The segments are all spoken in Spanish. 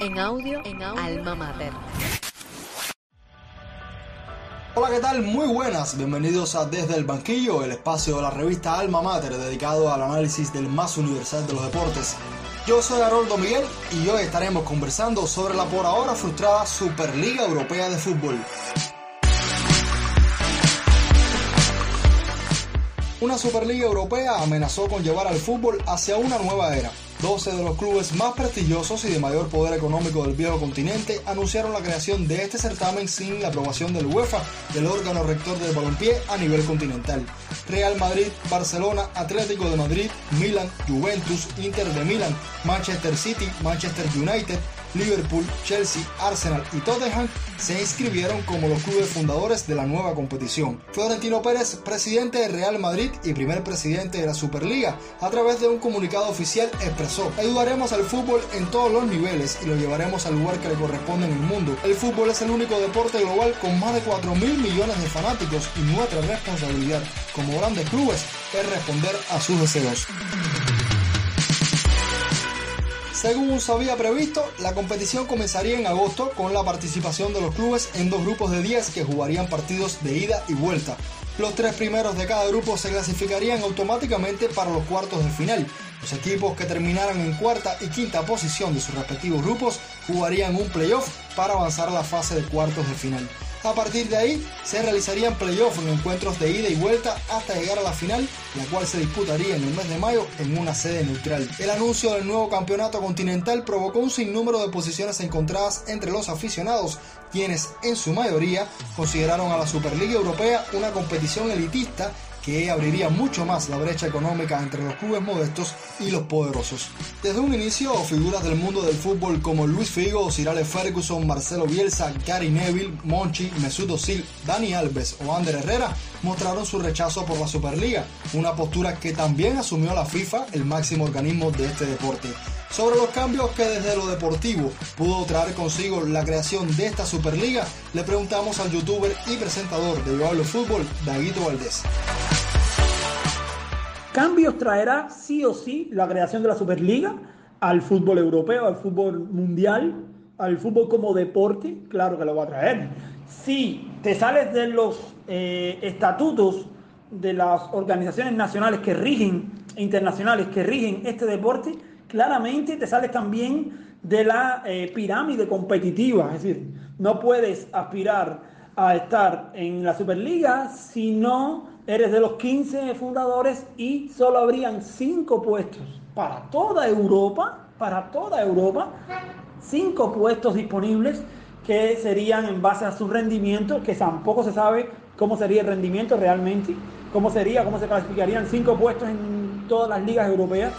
En audio, en audio, Alma Mater. Hola, ¿qué tal? Muy buenas. Bienvenidos a Desde el Banquillo, el espacio de la revista Alma Mater dedicado al análisis del más universal de los deportes. Yo soy Haroldo Miguel y hoy estaremos conversando sobre la por ahora frustrada Superliga Europea de Fútbol. Una Superliga Europea amenazó con llevar al fútbol hacia una nueva era. 12 de los clubes más prestigiosos y de mayor poder económico del viejo continente anunciaron la creación de este certamen sin la aprobación del UEFA, el órgano rector del balompié a nivel continental. Real Madrid, Barcelona, Atlético de Madrid, Milan, Juventus, Inter de Milan, Manchester City, Manchester United, Liverpool, Chelsea, Arsenal y Tottenham se inscribieron como los clubes fundadores de la nueva competición. Florentino Pérez, presidente de Real Madrid y primer presidente de la Superliga, a través de un comunicado oficial expresó, ayudaremos al fútbol en todos los niveles y lo llevaremos al lugar que le corresponde en el mundo. El fútbol es el único deporte global con más de 4 mil millones de fanáticos y nuestra responsabilidad grandes clubes es responder a sus deseos. Según se había previsto, la competición comenzaría en agosto con la participación de los clubes en dos grupos de 10 que jugarían partidos de ida y vuelta. Los tres primeros de cada grupo se clasificarían automáticamente para los cuartos de final. Los equipos que terminaran en cuarta y quinta posición de sus respectivos grupos jugarían un playoff para avanzar a la fase de cuartos de final. A partir de ahí se realizarían playoffs en encuentros de ida y vuelta hasta llegar a la final, la cual se disputaría en el mes de mayo en una sede neutral. El anuncio del nuevo campeonato continental provocó un sinnúmero de posiciones encontradas entre los aficionados, quienes en su mayoría consideraron a la Superliga Europea una competición elitista que abriría mucho más la brecha económica entre los clubes modestos y los poderosos. Desde un inicio, figuras del mundo del fútbol como Luis Figo, Sir Alex Ferguson, Marcelo Bielsa, Gary Neville, Monchi, Mesut Özil, Dani Alves o Ander Herrera mostraron su rechazo por la Superliga, una postura que también asumió la FIFA, el máximo organismo de este deporte. Sobre los cambios que desde lo deportivo pudo traer consigo la creación de esta Superliga, le preguntamos al youtuber y presentador de Yo Fútbol, Daguito Valdés. Cambios traerá sí o sí la creación de la Superliga al fútbol europeo, al fútbol mundial, al fútbol como deporte, claro que lo va a traer. Si te sales de los eh, estatutos de las organizaciones nacionales que rigen, internacionales que rigen este deporte, claramente te sales también de la eh, pirámide competitiva. Es decir, no puedes aspirar a estar en la Superliga si no eres de los 15 fundadores y solo habrían 5 puestos para toda Europa, para toda Europa, 5 puestos disponibles que serían en base a su rendimiento, que tampoco se sabe cómo sería el rendimiento realmente, cómo sería, cómo se clasificarían 5 puestos en todas las ligas europeas.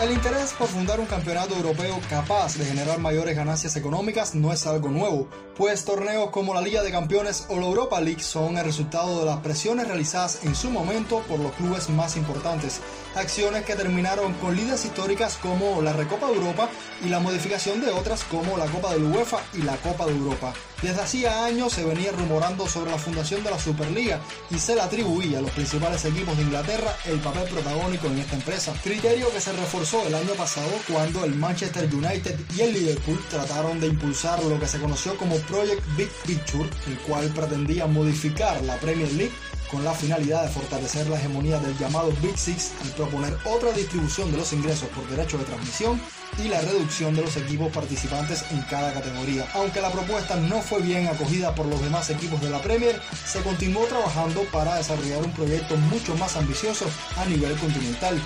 El interés por fundar un campeonato europeo capaz de generar mayores ganancias económicas no es algo nuevo, pues torneos como la Liga de Campeones o la Europa League son el resultado de las presiones realizadas en su momento por los clubes más importantes, acciones que terminaron con líderes históricas como la Recopa de Europa y la modificación de otras como la Copa de la UEFA y la Copa de Europa. Desde hacía años se venía rumorando sobre la fundación de la Superliga y se le atribuía a los principales equipos de Inglaterra el papel protagónico en esta empresa, criterio que se reforzó el año pasado cuando el Manchester United y el Liverpool trataron de impulsar lo que se conoció como Project Big Picture, el cual pretendía modificar la Premier League con la finalidad de fortalecer la hegemonía del llamado Big Six al proponer otra distribución de los ingresos por derecho de transmisión y la reducción de los equipos participantes en cada categoría. Aunque la propuesta no fue bien acogida por los demás equipos de la Premier, se continuó trabajando para desarrollar un proyecto mucho más ambicioso a nivel continental.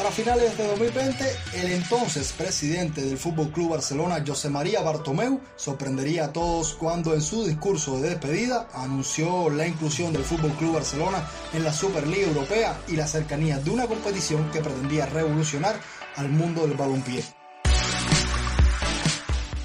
Para finales de 2020, el entonces presidente del Fútbol Club Barcelona, José María Bartomeu, sorprendería a todos cuando en su discurso de despedida anunció la inclusión del Fútbol Club Barcelona en la Superliga Europea y la cercanía de una competición que pretendía revolucionar al mundo del balompié.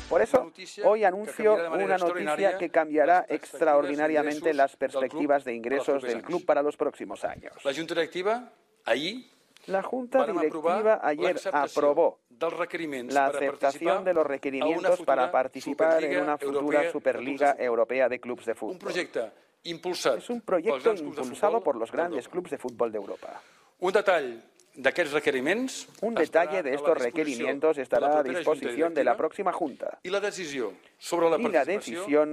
Por eso, hoy anuncio una noticia que cambiará extraordinariamente las perspectivas de ingresos del club para los próximos años. La Junta Directiva, ahí, la Junta Directiva ayer aprobó la aceptación de los requerimientos para participar en una futura Superliga Europea de Clubes de Fútbol. Es un proyecto impulsado por los grandes clubes de fútbol de Europa. Un detalle un detalle de estos requerimientos estará a disposición de la próxima Junta. Y la, decisión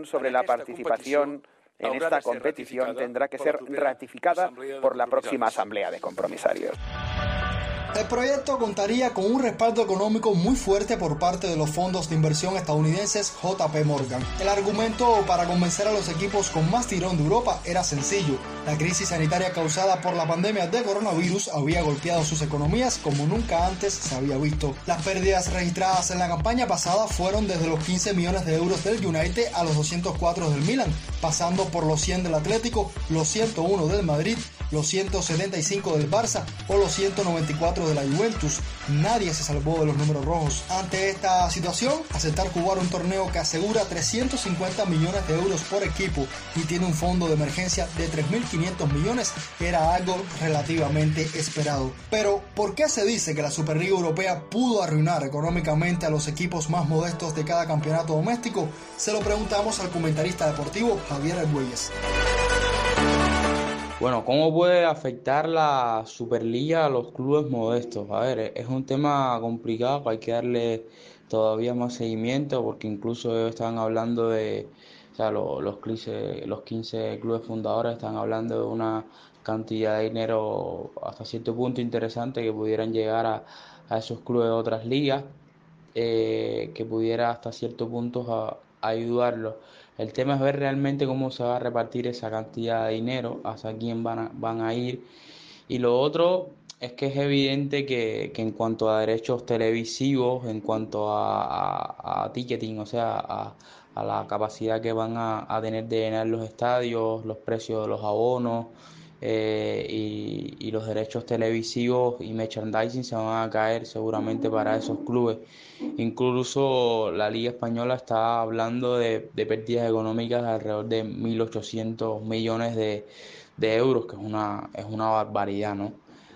sobre la participación en esta competición tendrá que ser ratificada por la próxima Asamblea de Compromisarios. El proyecto contaría con un respaldo económico muy fuerte por parte de los fondos de inversión estadounidenses JP Morgan. El argumento para convencer a los equipos con más tirón de Europa era sencillo. La crisis sanitaria causada por la pandemia de coronavirus había golpeado sus economías como nunca antes se había visto. Las pérdidas registradas en la campaña pasada fueron desde los 15 millones de euros del United a los 204 del Milan, pasando por los 100 del Atlético, los 101 del Madrid, los 175 del Barça o los 194 de la Juventus. Nadie se salvó de los números rojos. Ante esta situación, aceptar jugar un torneo que asegura 350 millones de euros por equipo y tiene un fondo de emergencia de 3.500 millones era algo relativamente esperado. Pero, ¿por qué se dice que la Superliga Europea pudo arruinar económicamente a los equipos más modestos de cada campeonato doméstico? Se lo preguntamos al comentarista deportivo Javier Arguelles. Bueno, ¿cómo puede afectar la Superliga a los clubes modestos? A ver, es un tema complicado, hay que darle todavía más seguimiento porque incluso están hablando de, o sea, los, los, 15, los 15 clubes fundadores están hablando de una cantidad de dinero hasta cierto punto interesante que pudieran llegar a, esos clubes de otras ligas, eh, que pudiera hasta cierto punto ayudarlos. El tema es ver realmente cómo se va a repartir esa cantidad de dinero, hacia quién van a, van a ir. Y lo otro es que es evidente que, en cuanto a derechos televisivos, en cuanto a, ticketing, o sea, a, la capacidad que van a, tener de llenar los estadios, los precios de los abonos eh, y, los derechos televisivos y merchandising se van a caer seguramente para esos clubes. Incluso la Liga Española está hablando de, pérdidas económicas de alrededor de 1.800 millones de, euros, que es una, es una barbaridad, ¿no?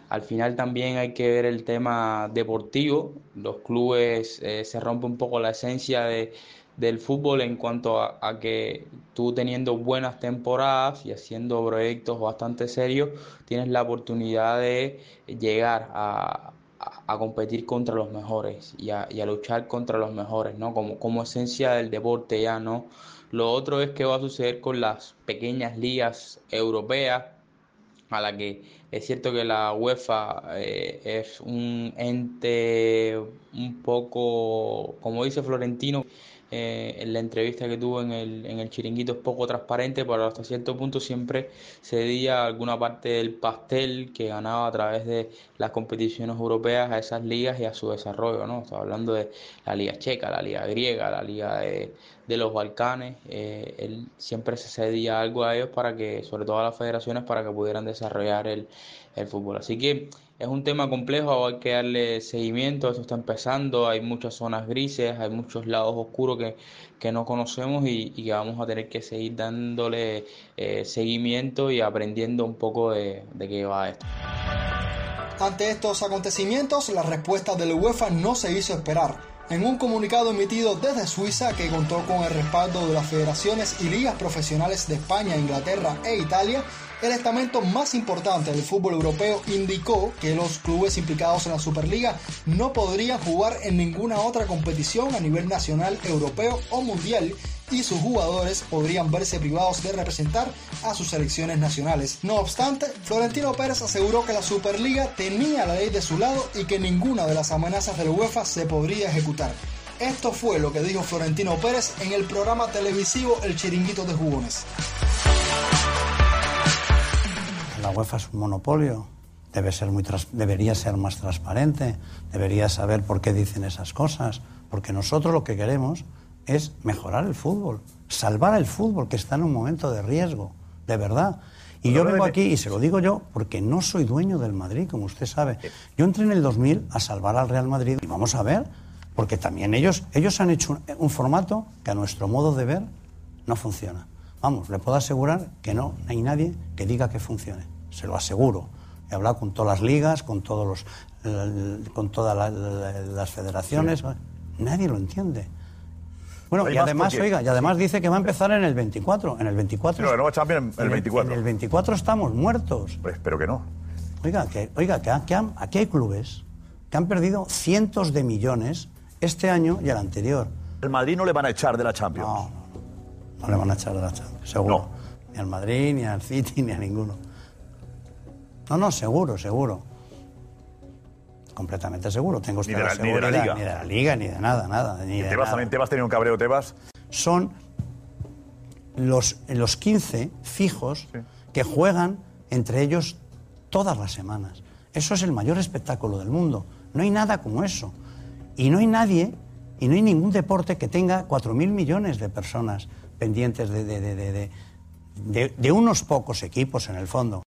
Al final también hay que ver el tema deportivo. Los clubes eh, se rompe un poco la esencia de, del fútbol en cuanto a, que tú teniendo buenas temporadas y haciendo proyectos bastante serios, tienes la oportunidad de llegar a, a, competir contra los mejores y a, luchar contra los mejores, ¿no? Como, como esencia del deporte ya, ¿no? Lo otro es que va a suceder con las pequeñas ligas europeas, a la que es cierto que la UEFA eh, es un ente un poco, como dice Florentino, eh, en la entrevista que tuvo en el, en el chiringuito es poco transparente, pero hasta cierto punto siempre cedía alguna parte del pastel que ganaba a través de las competiciones europeas a esas ligas y a su desarrollo. ¿no? Estaba hablando de la liga checa, la liga griega, la liga de, de los Balcanes. Eh, él siempre se cedía algo a ellos para que, sobre todo a las federaciones, para que pudieran desarrollar el, el fútbol. Así que es un tema complejo, hay que darle seguimiento, eso está empezando, hay muchas zonas grises, hay muchos lados oscuros que, que no conocemos y, que vamos a tener que seguir dándole eh, seguimiento y aprendiendo un poco de, de qué va esto. Ante estos acontecimientos, la respuesta de la UEFA no se hizo esperar. En un comunicado emitido desde Suiza que contó con el respaldo de las federaciones y ligas profesionales de España, Inglaterra e Italia, el estamento más importante del fútbol europeo indicó que los clubes implicados en la Superliga no podrían jugar en ninguna otra competición a nivel nacional, europeo o mundial y sus jugadores podrían verse privados de representar a sus selecciones nacionales. No obstante, Florentino Pérez aseguró que la Superliga tenía la ley de su lado y que ninguna de las amenazas de la UEFA se podría ejecutar. Esto fue lo que dijo Florentino Pérez en el programa televisivo El Chiringuito de Jugones. La UEFA es un monopolio, debe ser muy debería ser más transparente, debería saber por qué dicen esas cosas, porque nosotros lo que queremos es mejorar el fútbol, salvar el fútbol que está en un momento de riesgo, de verdad. Y yo vengo aquí, y se lo digo yo, porque no soy dueño del Madrid, como usted sabe. Yo entré en el 2000 a salvar al Real Madrid y vamos a ver, porque también ellos, ellos han hecho un formato que a nuestro modo de ver no funciona. Vamos, le puedo asegurar que no hay nadie que diga que funcione se lo aseguro. He hablado con todas las ligas, con, todos los, con todas las federaciones. Nadie lo entiende. Bueno, y además, oiga, y además dice que va a empezar en el 24. En el 24. No, nueva Champions en el 24. En el 24 estamos muertos. Pues espero que no. Oiga, que, oiga, que, aquí hay clubes que han perdido cientos de millones este año y el anterior. El Madrid no le van a echar de la Champions. No, no, le van a echar de la Champions, seguro. Ni al Madrid, ni al City, ni a ninguno. No, no, seguro, seguro. Completamente seguro. Tengo ni de la, ni de la Liga. Ni de la Liga, ni de nada, nada. Ni de Tebas también, Tebas tenía un cabreo, Tebas. Son los, los 15 fijos que juegan entre ellos todas las semanas. Eso es el mayor espectáculo del mundo. No hay nada como eso. Y no hay nadie, y no hay ningún deporte que tenga 4.000 millones de personas pendientes de, de, de unos pocos equipos en el fondo.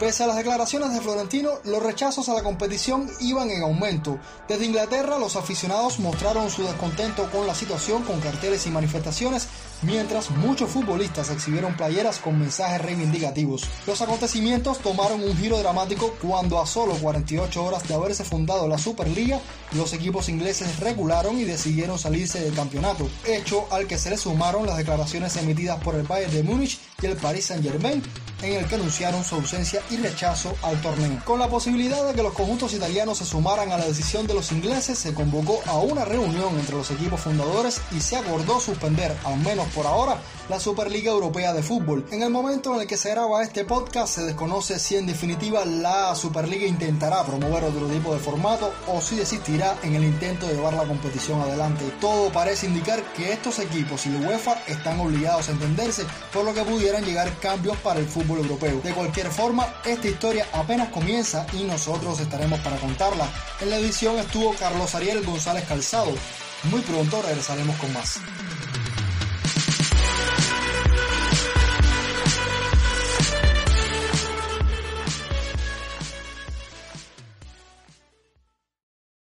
Pese a las declaraciones de Florentino, los rechazos a la competición iban en aumento. Desde Inglaterra, los aficionados mostraron su descontento con la situación con carteles y manifestaciones, mientras muchos futbolistas exhibieron playeras con mensajes reivindicativos. Los acontecimientos tomaron un giro dramático cuando a solo 48 horas de haberse fundado la Superliga, los equipos ingleses regularon y decidieron salirse del campeonato, hecho al que se le sumaron las declaraciones emitidas por el Bayern de Múnich y el Paris Saint-Germain, en el que anunciaron su ausencia y rechazo al torneo. Con la posibilidad de que los conjuntos italianos se sumaran a la decisión de los ingleses, se convocó a una reunión entre los equipos fundadores y se acordó suspender, al menos por ahora, la Superliga Europea de Fútbol. En el momento en el que se graba este podcast, se desconoce si en definitiva la Superliga intentará promover otro tipo de formato o si desistirá en el intento de llevar la competición adelante. Todo parece indicar que estos equipos y la UEFA están obligados a entenderse, por lo que llegar cambios para el fútbol europeo. De cualquier forma, esta historia apenas comienza y nosotros estaremos para contarla. En la edición estuvo Carlos Ariel González Calzado. Muy pronto regresaremos con más.